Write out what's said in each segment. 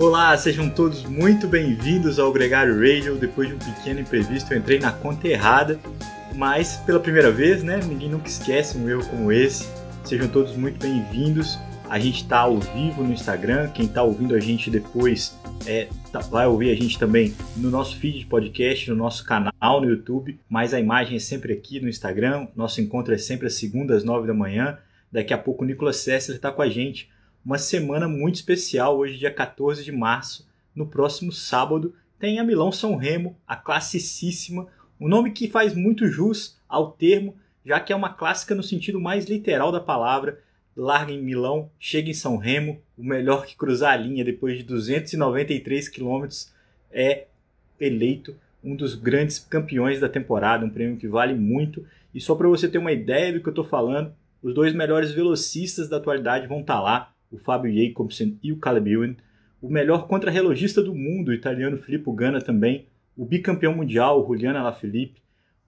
Olá, sejam todos muito bem-vindos ao Gregário Radio. Depois de um pequeno imprevisto, eu entrei na conta errada, mas pela primeira vez, né? Ninguém nunca esquece um erro como esse. Sejam todos muito bem-vindos. A gente está ao vivo no Instagram. Quem está ouvindo a gente depois é, tá, vai ouvir a gente também no nosso feed de podcast, no nosso canal no YouTube. Mas a imagem é sempre aqui no Instagram. Nosso encontro é sempre às segundas, às nove da manhã. Daqui a pouco o Nicolas Sessler está com a gente uma semana muito especial, hoje, dia 14 de março. No próximo sábado, tem a Milão São Remo, a classicíssima, um nome que faz muito jus ao termo, já que é uma clássica no sentido mais literal da palavra. Larga em Milão, chega em São Remo, o melhor que cruzar a linha depois de 293 quilômetros é eleito um dos grandes campeões da temporada, um prêmio que vale muito. E só para você ter uma ideia do que eu estou falando, os dois melhores velocistas da atualidade vão estar tá lá o Fábio Jacobsen e o Caleb Ewan, o melhor contrarrelogista do mundo, o italiano Filippo Ganna também, o bicampeão mundial, o Julian Alaphilippe,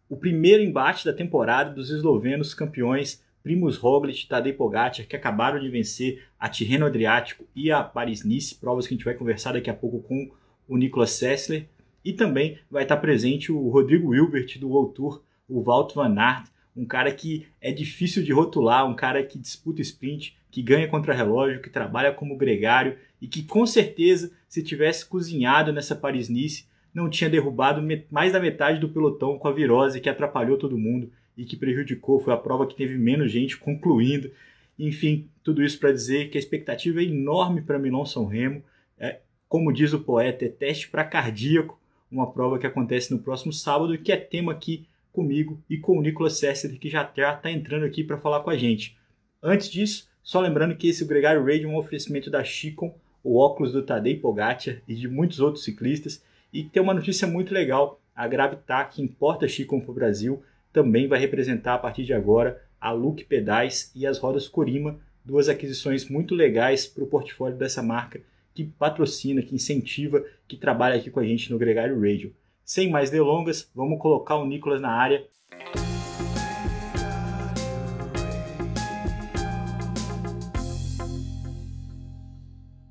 o primeiro embate da temporada dos eslovenos campeões Primus Roglic e Tadej Pogacar, que acabaram de vencer a Tirreno Adriático e a Paris-Nice, provas que a gente vai conversar daqui a pouco com o Nicolas Sessler, e também vai estar presente o Rodrigo Wilbert do World Tour, o Walt Van Aert, um cara que é difícil de rotular, um cara que disputa sprint, que ganha contra-relógio, que trabalha como gregário e que com certeza, se tivesse cozinhado nessa Paris-Nice, não tinha derrubado mais da metade do pelotão com a virose que atrapalhou todo mundo e que prejudicou. Foi a prova que teve menos gente concluindo. Enfim, tudo isso para dizer que a expectativa é enorme para Milão São Remo. É, como diz o poeta, é teste para cardíaco, uma prova que acontece no próximo sábado e que é tema aqui comigo e com o Nicolas Sessler, que já está entrando aqui para falar com a gente. Antes disso, só lembrando que esse Gregário Radio é um oferecimento da Chicon, o óculos do Tadej Pogacar e de muitos outros ciclistas. E tem uma notícia muito legal, a Gravitar, que importa Chicon para o Brasil, também vai representar a partir de agora a Look Pedais e as rodas Corima, duas aquisições muito legais para o portfólio dessa marca que patrocina, que incentiva, que trabalha aqui com a gente no Gregário Radio. Sem mais delongas, vamos colocar o Nicolas na área.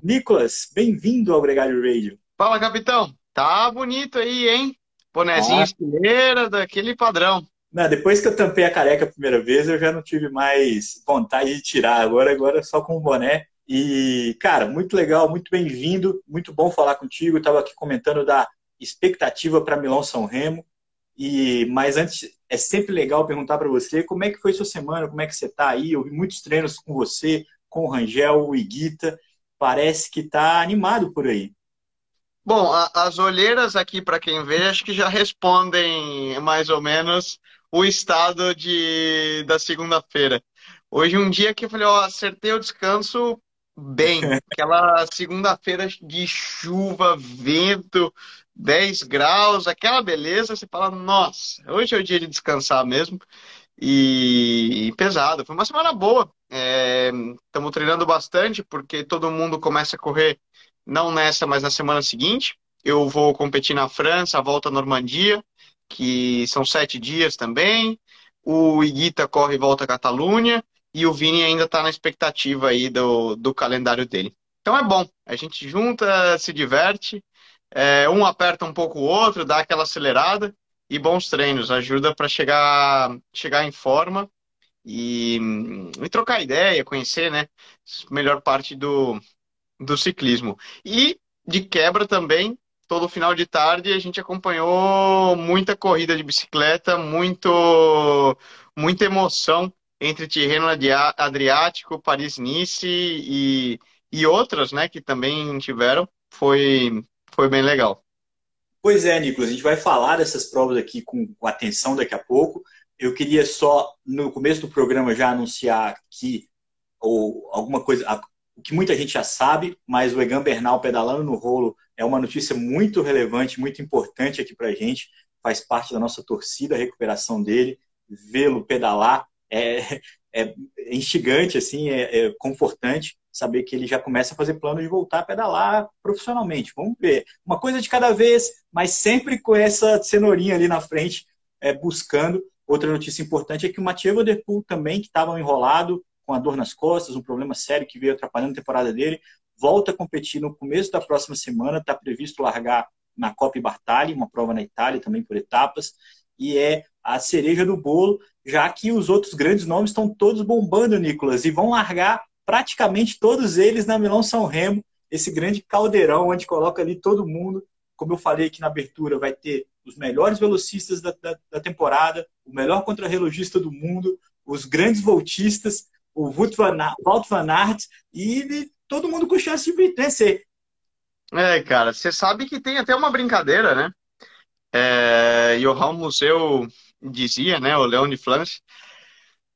Nicolas, bem-vindo ao Gregário Radio. Fala, capitão. Tá bonito aí, hein? Bonezinho ah. daquele padrão. Não, depois que eu tampei a careca a primeira vez, eu já não tive mais vontade de tirar. Agora, agora só com o boné. E, cara, muito legal, muito bem-vindo. Muito bom falar contigo. Eu tava aqui comentando da expectativa para Milão São Remo. E mas antes é sempre legal perguntar para você como é que foi sua semana, como é que você está aí. Eu vi muitos treinos com você, com o Rangel, o Iguita. Parece que está animado por aí. Bom, a, as olheiras aqui para quem vê, acho que já respondem mais ou menos o estado de da segunda-feira. Hoje um dia que eu falei, ó, acertei o descanso bem. Aquela segunda-feira de chuva, vento, 10 graus, aquela beleza, você fala, nossa, hoje é o dia de descansar mesmo. E, e pesado. Foi uma semana boa. Estamos é, treinando bastante, porque todo mundo começa a correr, não nessa, mas na semana seguinte. Eu vou competir na França, a volta à Normandia, que são sete dias também. O Iguita corre volta à Catalunha. E o Vini ainda está na expectativa aí do, do calendário dele. Então é bom, a gente junta, se diverte é, um aperta um pouco o outro, dá aquela acelerada e bons treinos, ajuda para chegar, chegar em forma e, e, trocar ideia, conhecer, né? Melhor parte do, do ciclismo. E de quebra também, todo final de tarde a gente acompanhou muita corrida de bicicleta, muito, muita emoção entre Tirreno Adriático, Paris-Nice e, e outras, né, que também tiveram. Foi, foi bem legal. Pois é, Nicolas, a gente vai falar dessas provas aqui com, atenção daqui a pouco. Eu queria só, no começo do programa, já anunciar que, ou alguma coisa, o que muita gente já sabe, mas o Egan Bernal pedalando no rolo é uma notícia muito relevante, muito importante aqui para a gente. Faz parte da nossa torcida, a recuperação dele. Vê-lo pedalar é, é instigante, assim, é, é confortante saber que ele já começa a fazer plano de voltar a pedalar profissionalmente. Vamos ver. Uma coisa de cada vez, mas sempre com essa cenourinha ali na frente, é, buscando. Outra notícia importante é que o Mathieu Vanderpool também, que estava enrolado com a dor nas costas, um problema sério que veio atrapalhando a temporada dele, volta a competir no começo da próxima semana, está previsto largar na Copa Bartali, uma prova na Itália também por etapas, e é a cereja do bolo, já que os outros grandes nomes estão todos bombando, Nicolas, e vão largar praticamente todos eles na Milão São Remo, esse grande caldeirão onde coloca ali todo mundo. Como eu falei aqui na abertura, vai ter os melhores velocistas da, da, da temporada, o melhor contrarrelogista do mundo, os grandes voltistas, o Wout van, Walt van Aert e todo mundo com chance de vencer. É, cara, você sabe que tem até uma brincadeira, né? É, Johan Museu dizia, né, o Leão de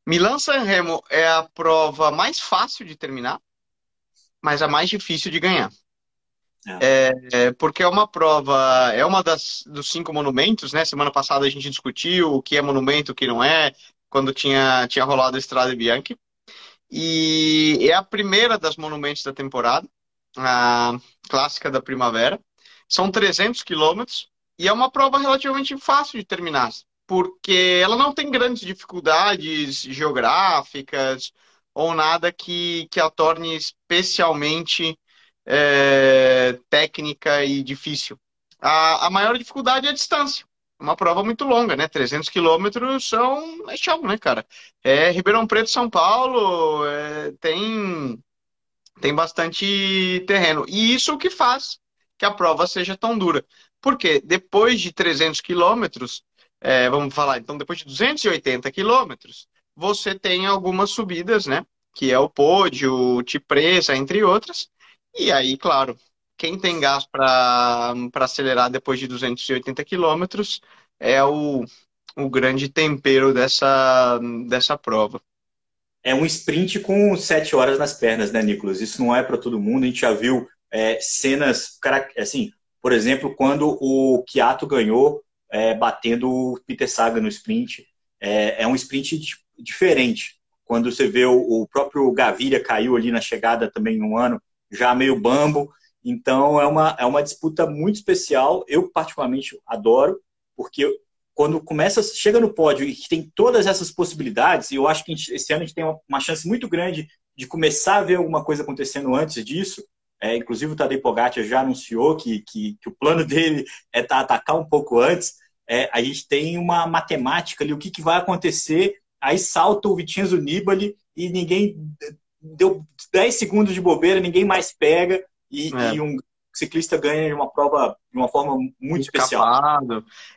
Flandres, Milan San Remo é a prova mais fácil de terminar, mas a mais difícil de ganhar. É. É, porque é uma prova, é uma das dos cinco monumentos, né? Semana passada a gente discutiu o que é monumento, o que não é, quando tinha, tinha rolado a Estrada Bianchi. E é a primeira das monumentos da temporada, a clássica da primavera. São 300 quilômetros e é uma prova relativamente fácil de terminar, porque ela não tem grandes dificuldades geográficas ou nada que, que a torne especialmente é, técnica e difícil. A, a maior dificuldade é a distância. Uma prova muito longa, né? 300 quilômetros são é chão, né, cara? É Ribeirão Preto, São Paulo, é, tem tem bastante terreno. E isso é o que faz que a prova seja tão dura. Porque depois de 300 quilômetros, é, vamos falar, então depois de 280 quilômetros, você tem algumas subidas, né? Que é o pódio, Tipresa, entre outras. E aí, claro, quem tem gás para acelerar depois de 280 quilômetros é o, o grande tempero dessa, dessa prova. É um sprint com sete horas nas pernas, né, Nicolas? Isso não é para todo mundo. A gente já viu é, cenas, assim, por exemplo, quando o Kiato ganhou é, batendo o Peter Saga no sprint. É, é um sprint diferente. Quando você vê o, o próprio Gaviria caiu ali na chegada também um ano, já meio bambo. Então é uma, é uma disputa muito especial. Eu particularmente adoro, porque quando começa, chega no pódio e tem todas essas possibilidades, e eu acho que esse ano a gente tem uma, uma, chance muito grande de começar a ver alguma coisa acontecendo antes disso. É, inclusive o Tadej Pogacar já anunciou que, que, que o plano dele é tá, atacar um pouco antes. É, a gente tem uma matemática ali, o que, que vai acontecer. Aí salta o Vicenzo Nibali e ninguém deu 10 segundos de bobeira, ninguém mais pega e, é. e um ciclista ganha de uma prova de uma forma muito especial.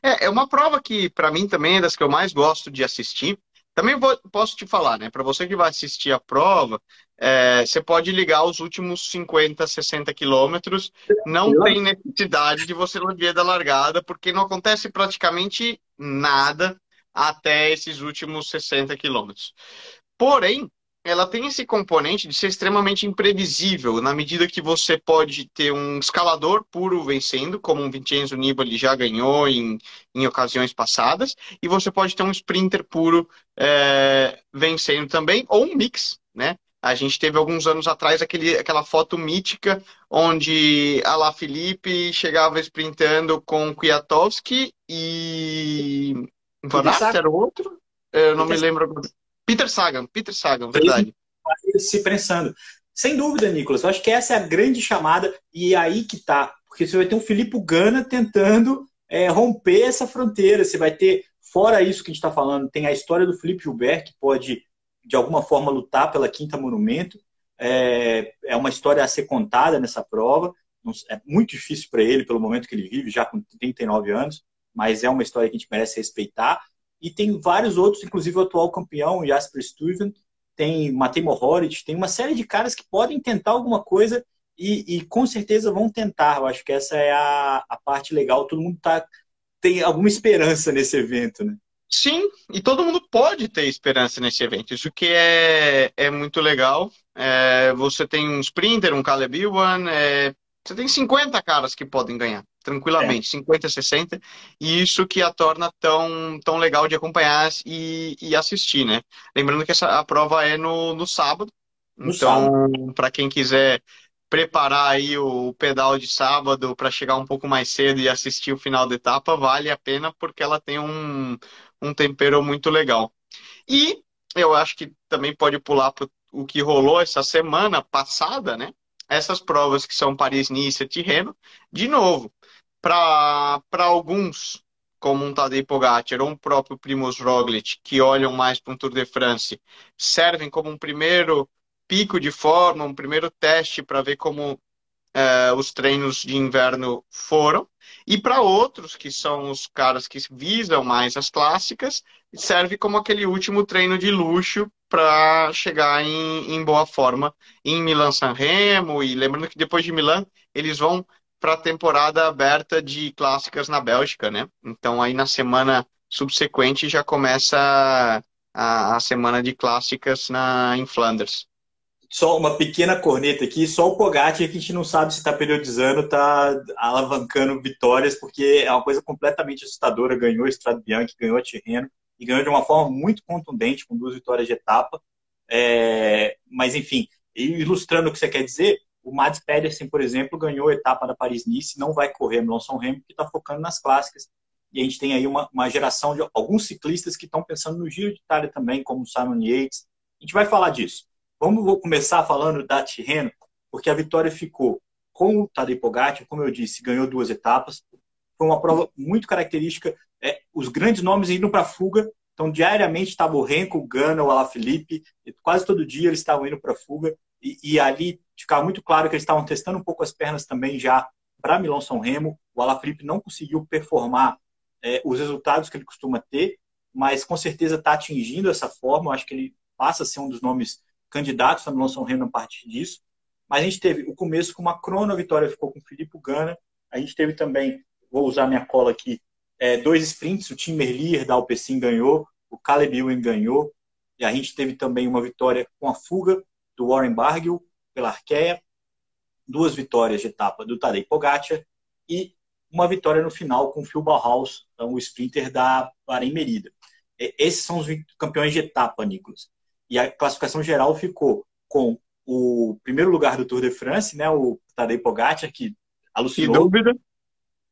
É, é uma prova que, para mim, também é das que eu mais gosto de assistir. Também vou, posso te falar, né? Para você que vai assistir a prova, é, você pode ligar os últimos 50, 60 quilômetros. Não tem necessidade de você ver da largada, porque não acontece praticamente nada até esses últimos 60 quilômetros. Porém, ela tem esse componente de ser extremamente imprevisível, na medida que você pode ter um escalador puro vencendo, como um Vincenzo Nibali já ganhou em, em ocasiões passadas, e você pode ter um sprinter puro é, vencendo também, ou um mix, né? A gente teve alguns anos atrás aquele, aquela foto mítica onde a La Felipe chegava sprintando com Kwiatkowski e Van era outro? Eu não me lembro. Peter Sagan, Peter Sagan, verdade. Se prensando. Sem dúvida, Nicolas. Eu acho que essa é a grande chamada e é aí que tá. Porque você vai ter um Filipe Gana tentando é, romper essa fronteira. Você vai ter, fora isso que a gente está falando, tem a história do Felipe Gilbert, que pode, de alguma forma, lutar pela Quinta Monumento. É, é uma história a ser contada nessa prova. É muito difícil para ele, pelo momento que ele vive, já com 39 anos, mas é uma história que a gente merece respeitar. E tem vários outros, inclusive o atual campeão, Jasper Stuyven, tem Matej Mohoric, tem uma série de caras que podem tentar alguma coisa e, e, com certeza vão tentar. Eu acho que essa é a, a parte legal. Todo mundo tá, tem alguma esperança nesse evento, né? Sim, e todo mundo pode ter esperança nesse evento. Isso que é, é muito legal. É, você tem um sprinter, um Caleb Ewan, é, você tem 50 caras que podem ganhar tranquilamente, é. 50, 60, e isso que a torna tão, tão legal de acompanhar e, e assistir, né? Lembrando que essa, a prova é no, no sábado, no então, para quem quiser preparar aí o pedal de sábado para chegar um pouco mais cedo e assistir o final da etapa, vale a pena porque ela tem um, um tempero muito legal. E eu acho que também pode pular para o que rolou essa semana passada, né? Essas provas que são Paris-Nice e Tirreno, de novo, para alguns, como um Tadej Pogacar ou um próprio Primoz Roglic, que olham mais para um Tour de France, servem como um primeiro pico de forma, um primeiro teste para ver como é, os treinos de inverno foram. E para outros, que são os caras que visam mais as clássicas, serve como aquele último treino de luxo para chegar em, em, boa forma em Milan-San Remo. E lembrando que depois de Milan, eles vão para a temporada aberta de clássicas na Bélgica, né? Então aí na semana subsequente já começa a, a semana de clássicas na, em Flanders só uma pequena corneta aqui, só o Pogacar que a gente não sabe se está periodizando, está alavancando vitórias, porque é uma coisa completamente assustadora. Ganhou o Estrada Bianchi, ganhou a Tirreno, e ganhou de uma forma muito contundente, com duas vitórias de etapa. É... mas, enfim, ilustrando o que você quer dizer, o Mads Pedersen, por exemplo, ganhou a etapa da Paris-Nice, não vai correr no Lawson Remo, porque está focando nas clássicas. E a gente tem aí uma, uma geração de alguns ciclistas que estão pensando no Giro de Itália também, como o Simon Yates. A gente vai falar disso. Vamos vou começar falando da Tirreno, porque a vitória ficou com o Tadej Pogacar, como eu disse, ganhou duas etapas. Foi uma prova muito característica. É, os grandes nomes indo para a fuga. Então, diariamente estava o Renko, o Gana, o Alaphilippe. Quase todo dia eles estavam indo para a fuga. E, e, ali ficava muito claro que eles estavam testando um pouco as pernas também já para Milão São Remo. O Alaphilippe não conseguiu performar é, os resultados que ele costuma ter, mas com certeza está atingindo essa forma. Eu acho que ele passa a ser um dos nomes candidatos Milão São Remo a partir disso. Mas a gente teve o começo com uma crono, a vitória ficou com o Filipe Gana. A gente teve também, vou usar minha cola aqui, é, dois sprints, o Tim Merlier da Alpecin ganhou, o Caleb Ewan ganhou, e a gente teve também uma vitória com a fuga do Warren Barguil pela Arkea, duas vitórias de etapa do Tadej Pogacar e uma vitória no final com o Phil Bauhaus, então, o sprinter da Bahrein Merida. Esses são os campeões de etapa, Nicolas. E a classificação geral ficou com o primeiro lugar do Tour de France, né, o Tadej Pogacar, que alucinou. Que dúvida.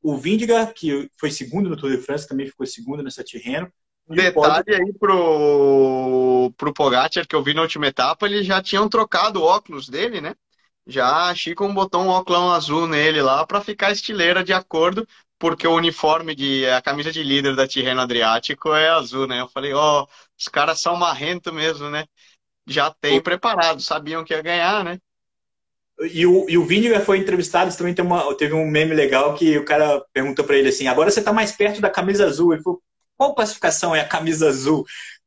O Vindiga, que foi segundo no Tour de France, também ficou segundo nessa Tirreno. Detalhe aí pro, pro Pogacar, que eu vi na última etapa, eles já tinham trocado o óculos dele, né? Já a Chico botou um óculos azul nele lá para ficar estileira de acordo, porque o uniforme de a camisa de líder da Tirreno Adriático é azul, né? Eu falei, ó, oh, os caras são marrento mesmo, né? Já tem preparado, sabiam que ia ganhar, né? E o, e o Vini foi entrevistado, também tem uma, teve um meme legal que o cara perguntou para ele assim: agora você está mais perto da camisa azul. Ele falou: qual classificação é a camisa azul?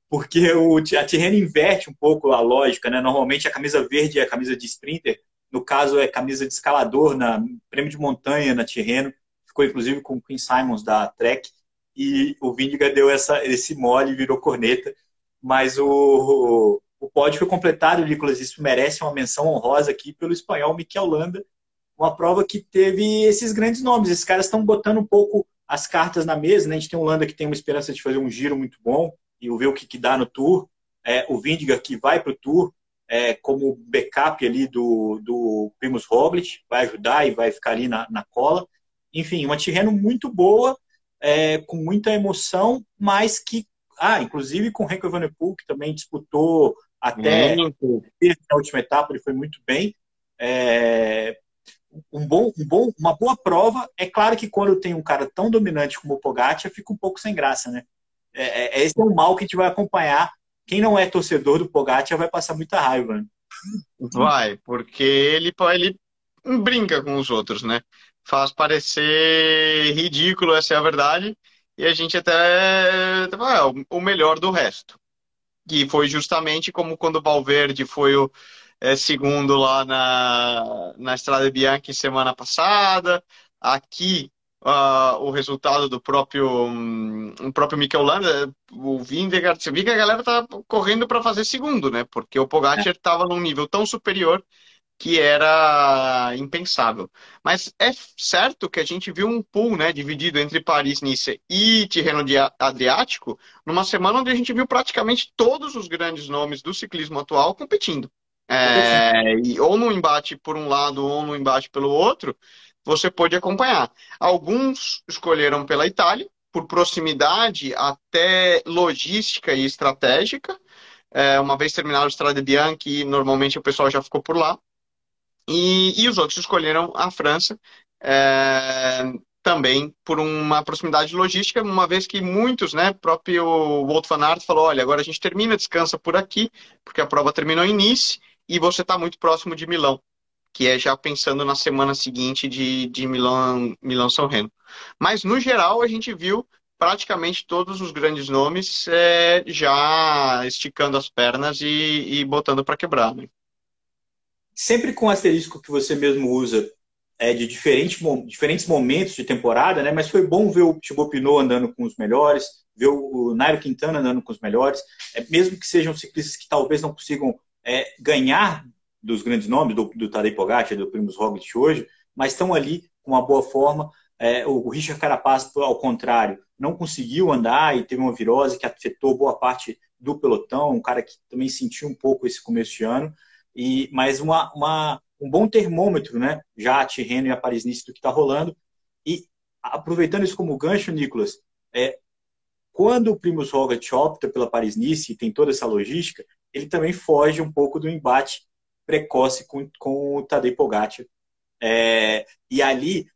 Porque o, a Tirreno inverte um pouco a lógica, né? Normalmente a camisa verde é a camisa de sprinter, no caso é camisa de escalador na prêmio de montanha na Tirreno. Ficou inclusive com o Queen Simons da Trek e o Vindiga deu essa, esse mole e virou corneta. Mas o, o pódio foi completado, Nicolas, isso merece uma menção honrosa aqui pelo espanhol Miquel Landa, uma prova que teve esses grandes nomes. Esses caras estão botando um pouco as cartas na mesa, né? A gente tem o Landa que tem uma esperança de fazer um giro muito bom e ver o que, que dá no Tour. É, o Vindiga que vai para o Tour é, como backup ali do, do Primus Roglic, vai ajudar e vai ficar ali na, na cola. Enfim, uma Tirreno muito boa, é, com muita emoção, mas que, ah, inclusive com o Renko Evenepoel, que também disputou até a última etapa, ele foi muito bem. É, um bom, um bom, uma boa prova. É claro que quando tem um cara tão dominante como o Pogacar, fica um pouco sem graça, né? É, é, esse é o mal que a gente vai acompanhar. Quem não é torcedor do Pogacar vai passar muita raiva. Né? Vai, porque ele, ele brinca com os outros, né? Faz parecer ridículo, essa é a verdade, e a gente até é o melhor do resto. E foi justamente como quando o Valverde foi o é, segundo lá na, na Estrada Bianchi semana passada, aqui uh, o resultado do próprio um, o próprio Mikel Landa, o Vindegaard, você viu que a galera tá correndo para fazer segundo, né? Porque o Pogacar estava é. num nível tão superior que era impensável. Mas é certo que a gente viu um pool né, dividido entre Paris, Nice e Tirreno Adriático numa semana onde a gente viu praticamente todos os grandes nomes do ciclismo atual competindo. É, e, ou no embate por um lado ou no embate pelo outro, você pôde acompanhar. Alguns escolheram pela Itália, por proximidade até logística e estratégica. É, uma vez terminado o Strade Bianchi, normalmente o pessoal já ficou por lá. E, e os outros escolheram a França. É, também por uma proximidade logística, uma vez que muitos, né, próprio Walt van Aert falou, olha, agora a gente termina, descansa por aqui, porque a prova terminou em Nice e você está muito próximo de Milão, que é já pensando na semana seguinte de, de Milão, Milão São Reno. Mas no geral a gente viu praticamente todos os grandes nomes é, já esticando as pernas e, e botando para quebrar. Né? Sempre com o asterisco que você mesmo usa é, de diferentes, diferentes momentos de temporada, né? Mas foi bom ver o Thibaut Pinot andando com os melhores, ver o Nairo Quintana andando com os melhores, é, mesmo que sejam ciclistas que talvez não consigam é, ganhar dos grandes nomes, do, do Tadej Pogacar, do Primus Roglic hoje, mas estão ali com uma boa forma. É, o Richard Carapaz, ao contrário, não conseguiu andar e teve uma virose que afetou boa parte do pelotão, um cara que também sentiu um pouco esse começo de ano. E, mas uma, uma, um bom termômetro, né? Já a Tirreno e a Paris-Nice do que está rolando. E aproveitando isso como gancho, Nicolas, é, quando o Primus Roglic opta pela Paris-Nice e tem toda essa logística, ele também foge um pouco do embate precoce com, com o Tadej Pogacar. É, e ali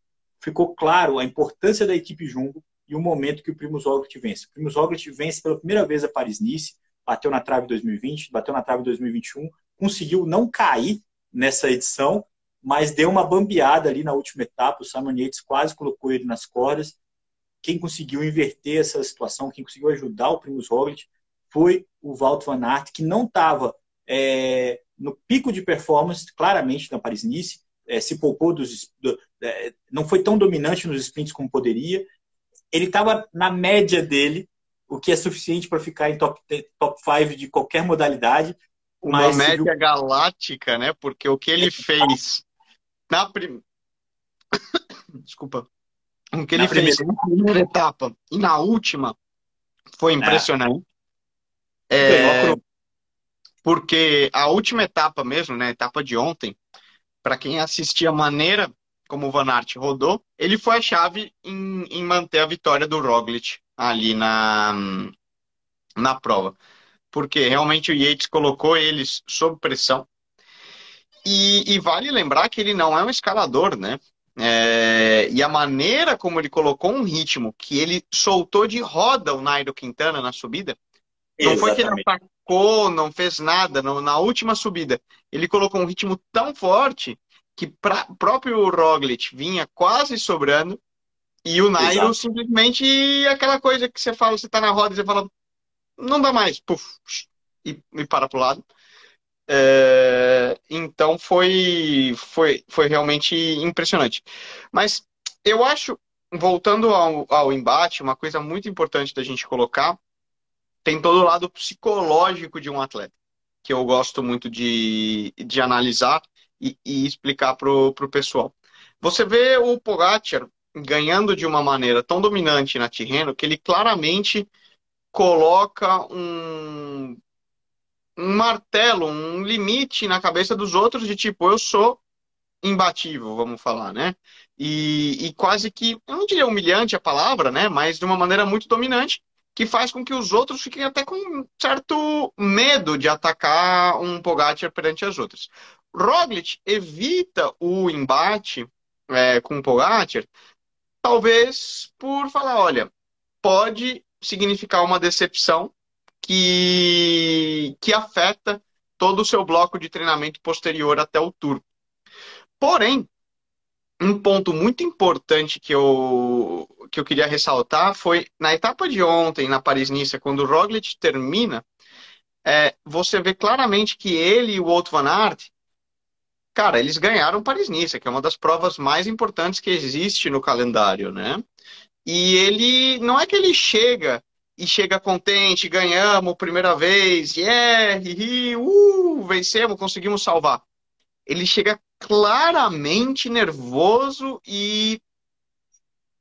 ficou claro a importância da equipe Jumbo e o momento que o Primus Roglic vence. O Primus Roglic vence pela primeira vez a Paris-Nice, bateu na trave em 2020, bateu na trave em 2021, conseguiu não cair nessa edição, mas deu uma bambeada ali na última etapa. O Simon Yates quase colocou ele nas cordas. Quem conseguiu inverter essa situação, quem conseguiu ajudar o Primus Roglic foi o Walt van Aert, que não estava é, no pico de performance, claramente, na Paris-Nice, é, se poupou dos... Do, é, não foi tão dominante nos sprints como poderia. Ele estava na média dele, o que é suficiente para ficar em top 5 de qualquer modalidade, uma Mas média viu... galáctica, né? Porque o que ele fez na prim... desculpa, o que ele na fez primeira... na primeira etapa e na última foi impressionante. É. É... Porque a última etapa mesmo, né? A etapa de ontem, para quem assistia a maneira como o Van Aert rodou, ele foi a chave em, em manter a vitória do Roglic ali na, na prova porque realmente o Yates colocou eles sob pressão. E, e vale lembrar que ele não é um escalador, né? É, e a maneira como ele colocou um ritmo que ele soltou de roda o Nairo Quintana na subida, não foi que ele atacou, não fez nada não, na última subida. Ele colocou um ritmo tão forte que pra, próprio Roglic vinha quase sobrando e o Nairo Exato. simplesmente aquela coisa que você fala, você tá na roda e você fala, não dá mais, puf, e, e para para o lado. É, então foi, foi, foi realmente impressionante. Mas eu acho, voltando ao, ao embate, uma coisa muito importante da gente colocar, tem todo o lado psicológico de um atleta, que eu gosto muito de, de analisar e, e explicar para o pessoal. Você vê o Pogacar ganhando de uma maneira tão dominante na Tirreno que ele claramente coloca um, um martelo, um limite na cabeça dos outros de tipo, eu sou imbatível, vamos falar, né? E, e, quase que, eu não diria humilhante a palavra, né? Mas de uma maneira muito dominante, que faz com que os outros fiquem até com certo medo de atacar um Pogacar perante as outras. Roglic evita o embate é, com o Pogacar, talvez por falar, olha, pode significar uma decepção que, que afeta todo o seu bloco de treinamento posterior até o tour. Porém, um ponto muito importante que eu, que eu queria ressaltar foi na etapa de ontem, na Paris-Nice, quando o Roglic termina, é, você vê claramente que ele e o Wout van Aert, cara, eles ganharam Paris-Nice, que é uma das provas mais importantes que existe no calendário, né? E ele não é que ele chega e chega contente, ganhamos primeira vez, yeah, hi, uh, vencemos, conseguimos salvar. Ele chega claramente nervoso e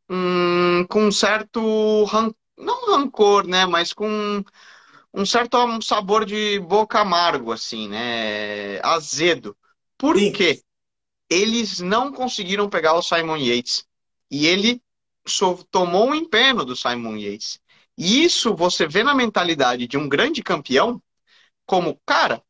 hum, com um certo não rancor, né, mas com um certo sabor de boca amargo, assim, né, azedo. Por Sim. quê? Eles não conseguiram pegar o Simon Yates e ele tomou um empenho do Simon Yates. E isso você vê na mentalidade de um grande campeão como, cara,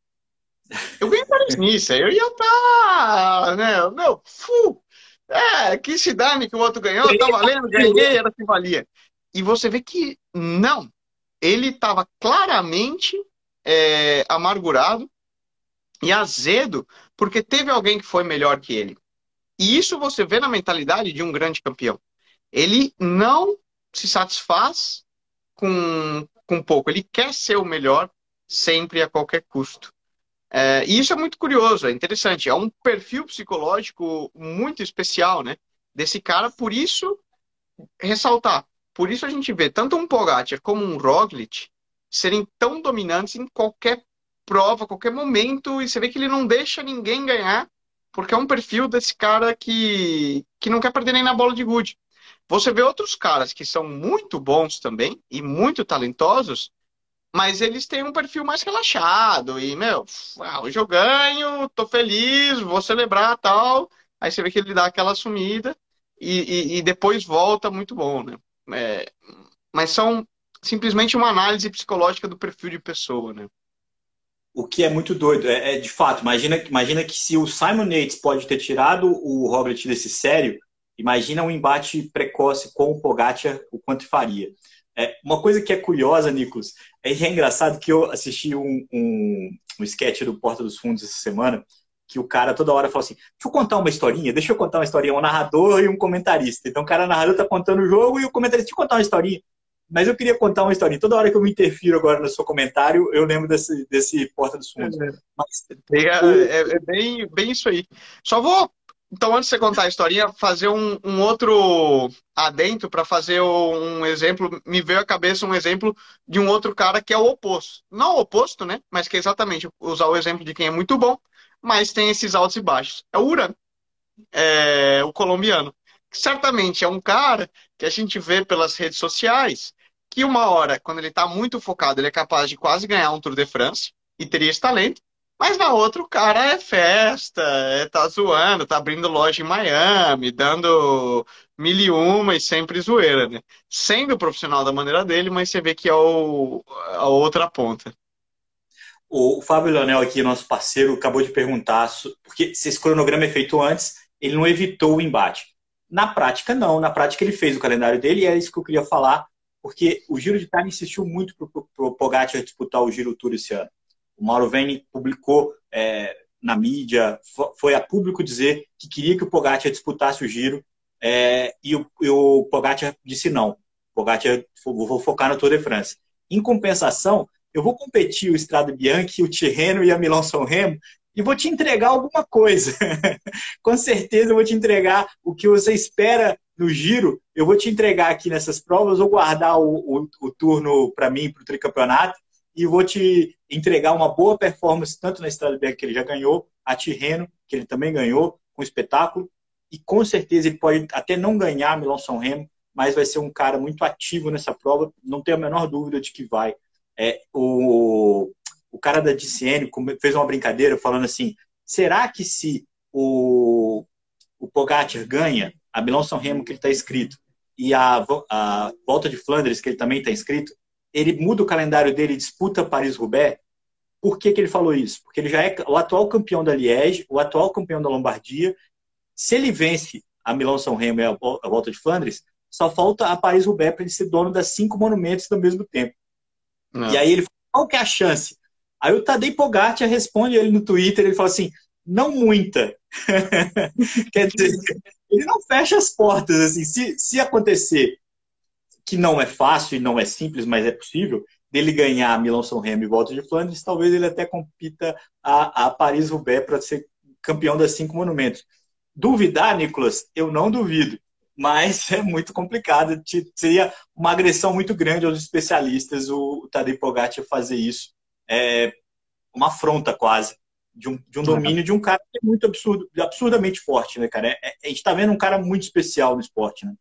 Eu ganhei Paris Nice, eu ia estar, tá, né, meu, fu, é, que se dane que o outro ganhou, tá valendo, ganhei, era que valia. E você vê que não, ele estava claramente é, amargurado e azedo porque teve alguém que foi melhor que ele. E isso você vê na mentalidade de um grande campeão. Ele não se satisfaz com, com pouco, ele quer ser o melhor sempre a qualquer custo. É, e isso é muito curioso, é interessante. É um perfil psicológico muito especial, né? Desse cara, por isso, ressaltar. Por isso a gente vê tanto um Pogacar como um Roglic serem tão dominantes em qualquer prova, qualquer momento, e você vê que ele não deixa ninguém ganhar, porque é um perfil desse cara que, que não quer perder nem na bola de gude. Você vê outros caras que são muito bons também e muito talentosos, mas eles têm um perfil mais relaxado e, meu, ah, hoje eu ganho, tô feliz, vou celebrar tal. Aí você vê que ele dá aquela sumida e, e, e depois volta muito bom, né? É, mas são simplesmente uma análise psicológica do perfil de pessoa, né? O que é muito doido, é, é, de fato, imagina, imagina que se o Simon Yates pode ter tirado o Robert desse sério, imagina um embate precoce com o Pogacar, o quanto faria. É, uma coisa que é curiosa, Nicolas, é, é engraçado que eu assisti um, um, um sketch do Porta dos Fundos essa semana, que o cara toda hora fala assim, deixa eu contar uma historinha, deixa eu contar uma historinha, um narrador e um comentarista. Então o cara narrador tá contando o jogo e o comentarista, deixa eu contar uma historinha. Mas eu queria contar uma historinha. Toda hora que eu me interfiro agora no seu comentário, eu lembro desse, desse Porta dos Fundos. É, Mas, é, é, é, bem, bem isso aí. Só vou, então, antes de você contar a historinha, fazer um, um outro adentro para fazer um exemplo. Me veio à cabeça um exemplo de um outro cara que é o oposto. Não o oposto, né? Mas que é exatamente usar o exemplo de quem é muito bom, mas tem esses altos e baixos. É o Uran, é, o colombiano. Certamente é um cara que a gente vê pelas redes sociais que uma hora, quando ele está muito focado, ele é capaz de quase ganhar um Tour de France e teria esse talento. Mas na outra o cara é festa, é, tá zoando, tá abrindo loja em Miami, dando mil e uma e sempre zoeira, né? Sendo profissional da maneira dele, mas você vê que é o, a outra ponta. O Fábio Leonel aqui, nosso parceiro, acabou de perguntar, porque se esse cronograma é feito antes, ele não evitou o embate. Na prática, não. Na prática, ele fez o calendário dele e é isso que eu queria falar porque o Giro de Itália insistiu muito para o Pogacar disputar o Giro Tour esse ano. O Mauro Veni publicou é, na mídia, foi a público dizer que queria que o Pogacar disputasse o Giro é, e, o, e o Pogacar disse não. Pogacar, vou focar no Tour de France. Em compensação, eu vou competir o Strade Bianchi, o Tirreno e a Milão-São Remo e vou te entregar alguma coisa. Com certeza eu vou te entregar o que você espera no giro, eu vou te entregar aqui nessas provas, vou guardar o, o, o turno para mim, para o tricampeonato, e vou te entregar uma boa performance, tanto na Bianca, que ele já ganhou, a Tirreno, que ele também ganhou, com espetáculo, e com certeza ele pode até não ganhar Milão São Remo, mas vai ser um cara muito ativo nessa prova, não tenho a menor dúvida de que vai. É, o, o cara da DCN fez uma brincadeira falando assim, será que se o, o Pogacar ganha, a Milão-São Remo, que ele está escrito, e a, a Volta de Flandres, que ele também está inscrito, ele muda o calendário dele e disputa Paris-Roubaix. Por que, que ele falou isso? Porque ele já é o atual campeão da Liège, o atual campeão da Lombardia. Se ele vence a Milão-São Remo e a, Volta de Flandres, só falta a Paris-Roubaix para ele ser dono das cinco monumentos ao mesmo tempo. Não. E aí ele fala, qual que é a chance? Aí o Tadej Pogacar responde ele no Twitter, ele fala assim, não muita. Quer dizer, ele não fecha as portas. Assim, se, se acontecer que não é fácil e não é simples, mas é possível, dele ganhar Milão-São Remo e Volta de Flandres, talvez ele até compita a, a Paris-Roubaix para ser campeão das cinco monumentos. Duvidar, Nicolas, eu não duvido, mas é muito complicado. Seria uma agressão muito grande aos especialistas o Tadej Pogacar fazer isso. É uma afronta quase de um, de um domínio de um cara que é muito absurdo, absurdamente forte, né, cara? É, é, a gente está vendo um cara muito especial no esporte, né?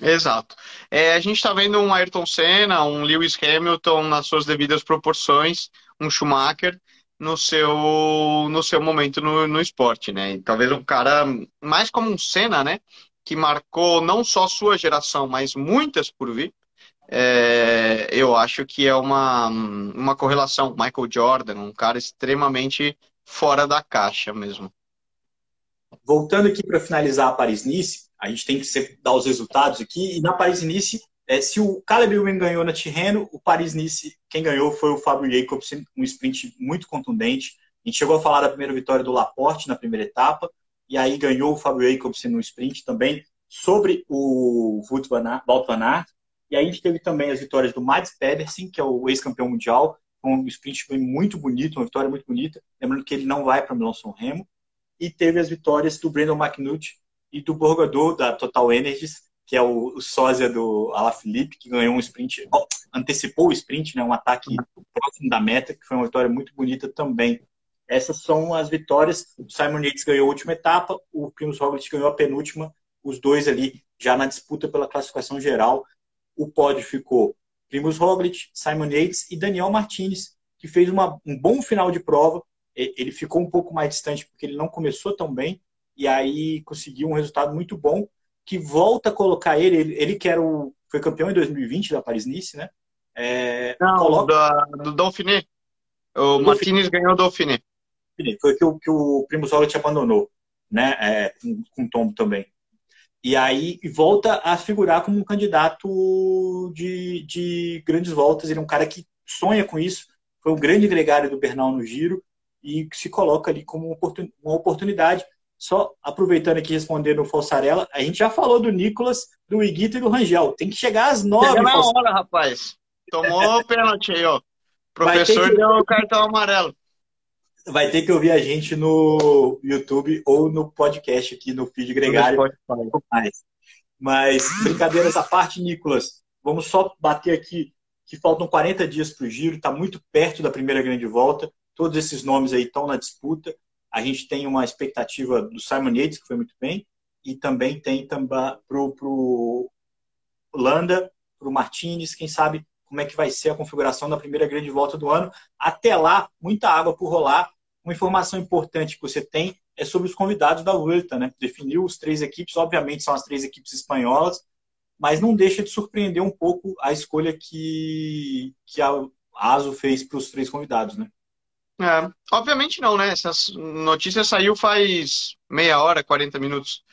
Exato. É, a gente está vendo um Ayrton Senna, um Lewis Hamilton nas suas devidas proporções, um Schumacher no seu, no seu momento no, no esporte, né? E talvez um cara mais como um Senna, né? Que marcou não só sua geração, mas muitas por vir. é, eu acho que é uma, uma correlação. Michael Jordan, um cara extremamente fora da caixa mesmo. Voltando aqui para finalizar a Paris-Nice, a gente tem que sempre dar os resultados aqui. E na Paris-Nice, é, se o Caleb Ewan ganhou na Tirreno, o Paris-Nice, quem ganhou foi o Fábio Jacobsen, um sprint muito contundente. A gente chegou a falar da primeira vitória do Laporte na primeira etapa, e aí ganhou o Fábio Jacobsen no sprint também, sobre o Wout van Aert. E aí a gente teve também as vitórias do Mads Pedersen, que é o ex-campeão mundial, um sprint muito bonito, uma vitória muito bonita. Lembrando que ele não vai para Milão São Remo. E teve as vitórias do Brandon McNulty e do Borgador, da Total Energies, que é o, o sósia do Alaphilippe, que ganhou um sprint, antecipou o sprint, né, um ataque próximo da meta, que foi uma vitória muito bonita também. Essas são as vitórias. O Simon Yates ganhou a última etapa, o Primus Roglic ganhou a penúltima, os dois ali já na disputa pela classificação geral. O pódio ficou Primus Roglic, Simon Yates e Daniel Martinez, que fez uma, um bom final de prova. Ele ficou um pouco mais distante porque ele não começou tão bem e aí conseguiu um resultado muito bom que volta a colocar ele, ele, ele que era o, foi campeão em 2020 da Paris-Nice, né? É, Não, coloca... da, do Dauphiné. O do Martinez ganhou o Dauphiné. Foi que o, que o Primo te abandonou, né? É, com, o tombo também. E aí volta a figurar como um candidato de, de grandes voltas. Ele é um cara que sonha com isso. Foi um grande gregário do Bernal no Giro e se coloca ali como uma oportunidade. Só aproveitando aqui respondendo o Falsarella, a gente já falou do Nicolas, do Iguita e do Rangel. Tem que chegar às nove. Chega na hora, rapaz. Tomou o pênalti aí, ó. O professor que... deu o cartão amarelo. Vai ter que ouvir a gente no YouTube ou no podcast aqui no feed gregário. Mais. Mas, brincadeiras à parte, Nicolas, vamos só bater aqui que faltam 40 dias para o giro, está muito perto da primeira grande volta. Todos esses nomes aí estão na disputa. A gente tem uma expectativa do Simon Yates, que foi muito bem, e também tem para o Landa, para o Martinez, quem sabe como é que vai ser a configuração da primeira grande volta do ano. Até lá, muita água por rolar. Uma informação importante que você tem é sobre os convidados da Vuelta, né? Definiu os três equipes, obviamente são as três equipes espanholas, mas não deixa de surpreender um pouco a escolha que, que a ASO fez para os três convidados, né? É, obviamente não, né? Essa notícia saiu faz meia hora, 40 minutos.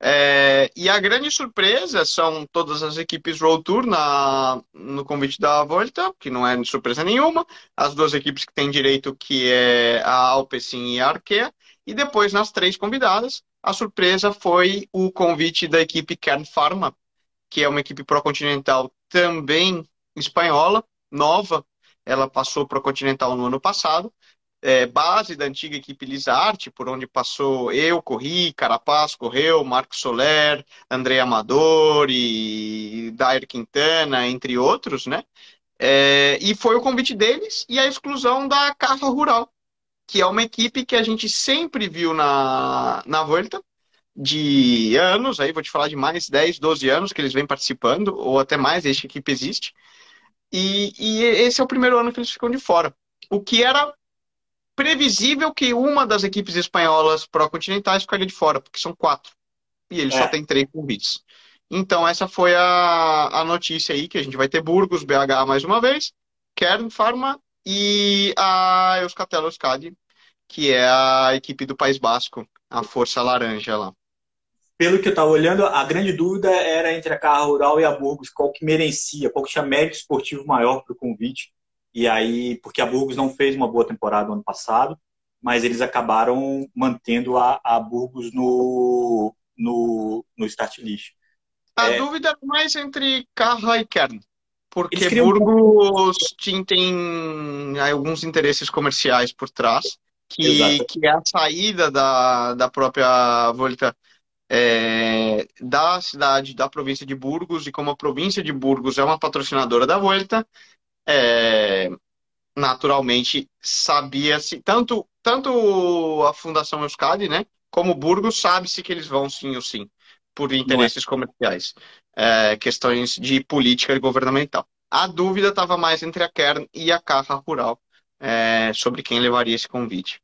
É, e a grande surpresa são todas as equipes Road Tour na, no convite da Volta, que não é surpresa nenhuma. As duas equipes que têm direito, que é a Alpecin e a Arkea. E depois, nas três convidadas, a surpresa foi o convite da equipe Kern Pharma, que é uma equipe pró-continental também espanhola, nova. Ela passou para o Continental no ano passado é, base da antiga equipe Lisarte, por onde passou eu, corri, Carapaz correu, Marco Soler, André Amador e Dair Quintana, entre outros, né? É, e foi o convite deles e a exclusão da Carra Rural, que é uma equipe que a gente sempre viu na, na Volta, de anos, aí vou te falar de mais 10, 12 anos que eles vêm participando, ou até mais, desde que a equipe existe. E, e esse é o primeiro ano que eles ficam de fora. O que era previsível que uma das equipes espanholas pró-continentais ficaria de fora, porque são quatro. E ele é. só tem três convites. Então, essa foi a, a notícia aí, que a gente vai ter Burgos, BH mais uma vez, Kern Pharma e a Euskatel Euskadi, que é a equipe do País Basco, a Força Laranja lá. Pelo que eu estava olhando, a grande dúvida era entre a Carra Rural e a Burgos, qual que merecia, qual que tinha mérito esportivo maior para o convite. E aí, porque a Burgos não fez uma boa temporada no ano passado, mas eles acabaram mantendo a, a Burgos no, no, no start list. A é, dúvida é mais entre Carra e Kern. Porque Burgos um... tem alguns interesses comerciais por trás, que, que é a saída da, da própria Volta é, da cidade, da província de Burgos, e como a província de Burgos é uma patrocinadora da Volta, é, naturalmente sabia-se, tanto, tanto a Fundação Euskadi, né, como Burgos, sabe-se que eles vão sim ou sim, por interesses é. comerciais, é, questões de política governamental. A dúvida estava mais entre a Kern e a Carra Rural é, sobre quem levaria esse convite.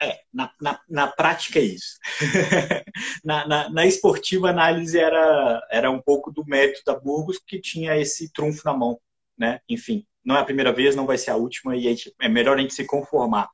É, na, na, na prática é isso. na, na, na, esportiva, a análise era, era um pouco do mérito da Burgos, que tinha esse trunfo na mão. Né? Enfim, não é a primeira vez, não vai ser a última, e é melhor a gente se conformar.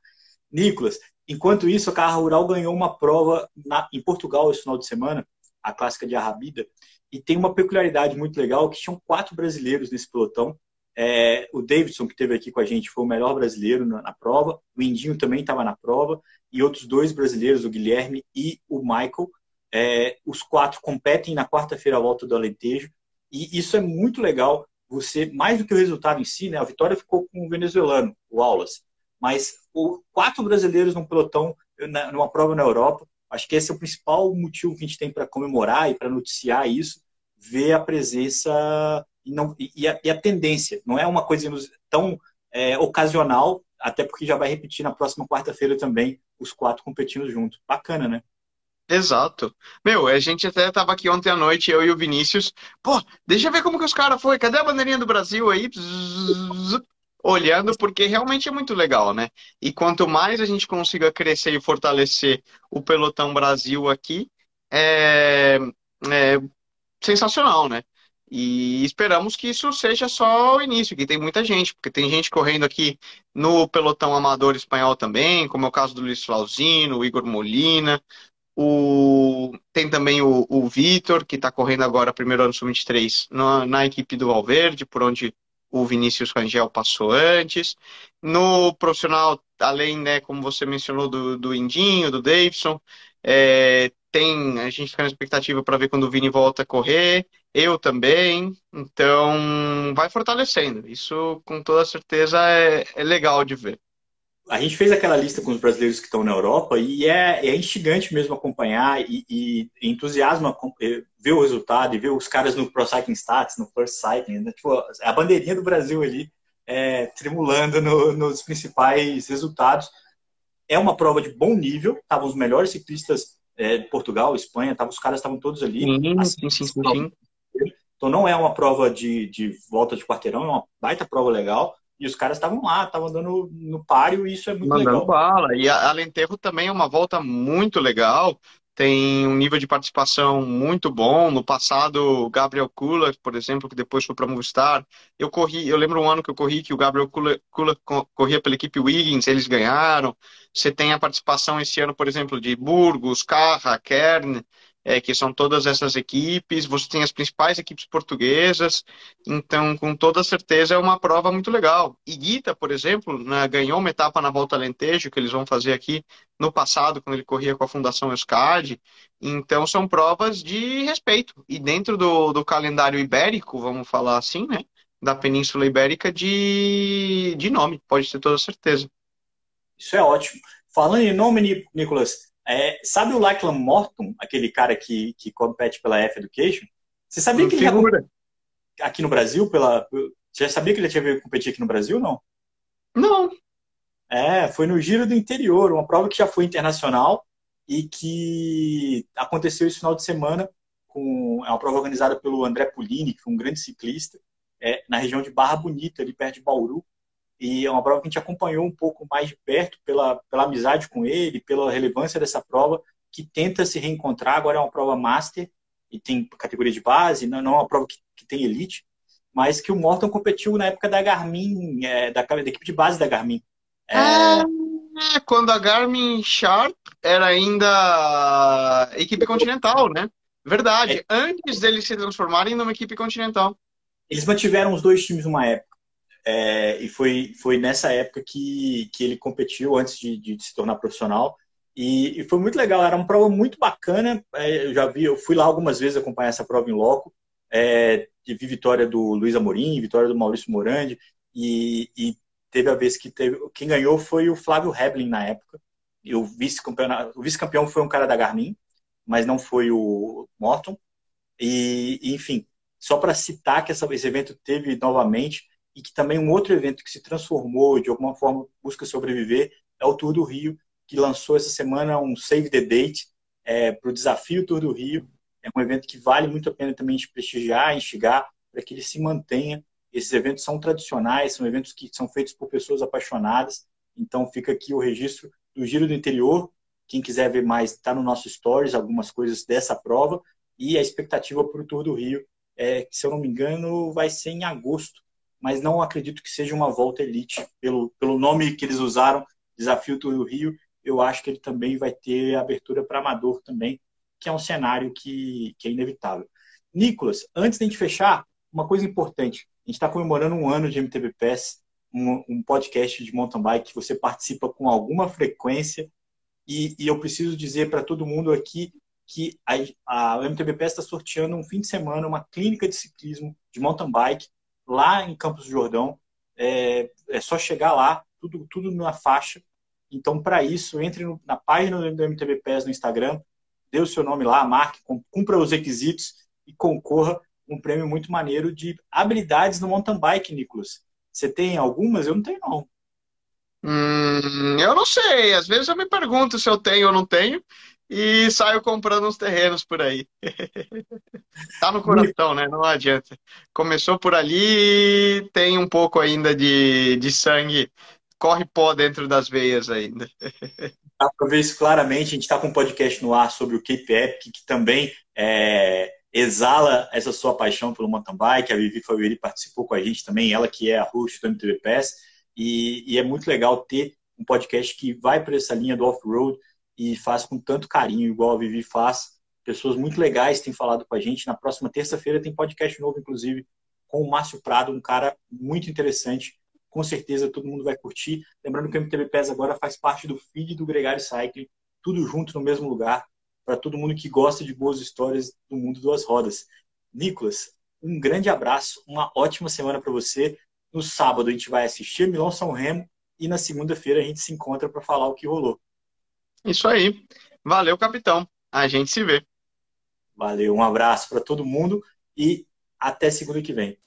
Nicolas, enquanto isso, a Carra Rural ganhou uma prova na, em Portugal esse final de semana, a clássica de Arrabida, e tem uma peculiaridade muito legal, que tinham quatro brasileiros nesse pelotão, é, o Davidson, que esteve aqui com a gente, foi o melhor brasileiro na, na prova. O Indinho também estava na prova. E outros dois brasileiros, o Guilherme e o Michael. É, os quatro competem na quarta-feira à volta do Alentejo. E isso é muito legal. Você, mais do que o resultado em si, né, a vitória ficou com o venezuelano, o Aulas. Mas o, quatro brasileiros num pelotão, na, numa prova na Europa, acho que esse é o principal motivo que a gente tem para comemorar e para noticiar isso, ver a presença e, não, e, a, e a tendência. Não é uma coisa tão é, ocasional, até porque já vai repetir na próxima quarta-feira também os quatro competindo juntos. Bacana, né? Exato. Meu, a gente até tava aqui ontem à noite, eu e o Vinícius. Pô, deixa eu ver como que os caras foi. Cadê a bandeirinha do Brasil aí? olhando, porque realmente é muito legal, né? E quanto mais a gente consiga crescer e fortalecer o pelotão Brasil aqui, é, é sensacional, né? E esperamos que isso seja só o início, que tem muita gente, porque tem gente correndo aqui no pelotão amador espanhol também, como é o caso do Luiz Flauzino, o Igor Molina, o... tem também o, o Vitor, que está correndo agora primeiro ano sub-23 na, na equipe do Valverde, por onde o Vinícius Rangel passou antes. No profissional, além, né, como você mencionou, do, do Indinho, do Davidson, é, tem, a gente fica na expectativa para ver quando o Vini volta a correr eu também. Então, vai fortalecendo. Isso, com toda certeza, é, é legal de ver. A gente fez aquela lista com os brasileiros que estão na Europa e é, é instigante mesmo acompanhar e, e entusiasma ver o resultado e ver os caras no Pro Cycling Stats, no First Cycling, né? tipo, a bandeirinha do Brasil ali é, tremulando no, nos principais resultados. É uma prova de bom nível, estavam os melhores ciclistas é, Portugal, Espanha, tavam, os caras estavam todos ali. Sim, assim, sim, sim, sim. Então não é uma prova de, de volta de quarteirão, é uma baita prova legal. E os caras estavam lá, estavam dando no páreo e isso é muito Mandando legal. bala. E a Alentejo também é uma volta muito legal. Tem um nível de participação muito bom. No passado, o Gabriel Kula, por exemplo, que depois foi para Movistar, eu corri, eu lembro um ano que eu corri que o Gabriel Kula, corria pela equipe Wiggins, eles ganharam. Você tem a participação esse ano, por exemplo, de Burgos, Carra, Kern é, que são todas essas equipes, você tem as principais equipes portuguesas, então com toda certeza é uma prova muito legal. Iguita, por exemplo, né, ganhou uma etapa na Volta Alentejo, que eles vão fazer aqui no passado, quando ele corria com a Fundação Euskadi, então são provas de respeito. E dentro do, do calendário ibérico, vamos falar assim, né, da Península Ibérica, de, de nome, pode ter toda certeza. Isso é ótimo. Falando em nome, Nicolas, é, sabe o Lachlan Morton, aquele cara que, que compete pela F Education? Você sabia que ele figura. já aqui no Brasil pela você já sabia que ele tinha competir aqui no Brasil, não? Não. É, foi no Giro do Interior, uma prova que já foi internacional e que aconteceu esse final de semana com é uma prova organizada pelo André Pulini, que foi um grande ciclista, é, na região de Barra Bonita, ali perto de Bauru. E é uma prova que a gente acompanhou um pouco mais de perto pela, pela amizade com ele, pela relevância dessa prova, que tenta se reencontrar. Agora é uma prova master e tem categoria de base, não, não é uma prova que, que tem elite, mas que o Morton competiu na época da Garmin, é, da, da, equipe de base da Garmin. É... é... quando a Garmin Sharp era ainda equipe continental, né? Verdade, é. antes deles se transformarem numa equipe continental. Eles mantiveram os dois times numa época. É, e foi, foi nessa época que, que ele competiu antes de, de se tornar profissional. E, e, foi muito legal, era uma prova muito bacana. É, eu já vi, eu fui lá algumas vezes acompanhar essa prova em loco. É, vi vitória do Luiz Amorim, vitória do Maurício Morandi. E, e teve a vez que teve, quem ganhou foi o Flávio Heblin na época. E o vice-campeão vice foi um cara da Garmin, mas não foi o Morton. E, enfim, só para citar que essa, esse evento teve novamente, e que também um outro evento que se transformou, de alguma forma busca sobreviver, é o Tour do Rio, que lançou essa semana um Save the Date é, para o desafio Tour do Rio. É um evento que vale muito a pena também de prestigiar, instigar, para que ele se mantenha. Esses eventos são tradicionais, são eventos que são feitos por pessoas apaixonadas, então fica aqui o registro do Giro do Interior. Quem quiser ver mais, está no nosso Stories, algumas coisas dessa prova. E a expectativa para o Tour do Rio, é, que, se eu não me engano, vai ser em agosto. Mas não acredito que seja uma volta elite. Pelo, pelo nome que eles usaram, Desafio do Rio, eu acho que ele também vai ter abertura para amador também, que é um cenário que, que é inevitável. Nicolas, antes de a gente fechar, uma coisa importante. A gente está comemorando um ano de MTB Pass, um, um, podcast de mountain bike que você participa com alguma frequência. E, e eu preciso dizer para todo mundo aqui que a, a MTB Pass está sorteando um fim de semana uma clínica de ciclismo de mountain bike lá em Campos do Jordão. É, é só chegar lá, tudo, tudo na faixa. Então, para isso, entre no, na página do MTB Pass no Instagram, dê o seu nome lá, marque, cumpra os requisitos e concorra um prêmio muito maneiro de habilidades no mountain bike, Nicolas. Você tem algumas? Eu não tenho, não. Hum, eu não sei. Às vezes eu me pergunto se eu tenho ou não tenho e saio comprando uns terrenos por aí. tá no coração, né? Não adianta. Começou por ali, tem um pouco ainda de, de sangue, corre pó dentro das veias ainda. Dá para ver isso claramente. A gente está com um podcast no ar sobre o Cape Epic, que também é, exala essa sua paixão pelo mountain bike. A Vivi Faveri participou com a gente também, ela que é a host do MTV Pass. E, e é muito legal ter um podcast que vai para essa linha do off-road e faz com tanto carinho, igual a Vivi faz. Pessoas muito legais têm falado com a gente. Na próxima terça-feira tem podcast novo, inclusive, com o Márcio Prado, um cara muito interessante. Com certeza todo mundo vai curtir. Lembrando que o MTB PES agora faz parte do feed do Gregário Cycling, tudo junto no mesmo lugar para todo mundo que gosta de boas histórias do mundo das rodas. Nicolas, um grande abraço, uma ótima semana para você. No sábado a gente vai assistir Milão São Remo e na segunda-feira a gente se encontra para falar o que rolou. Isso aí. Valeu, capitão. A gente se vê. Valeu, um abraço para todo mundo e até segunda que vem.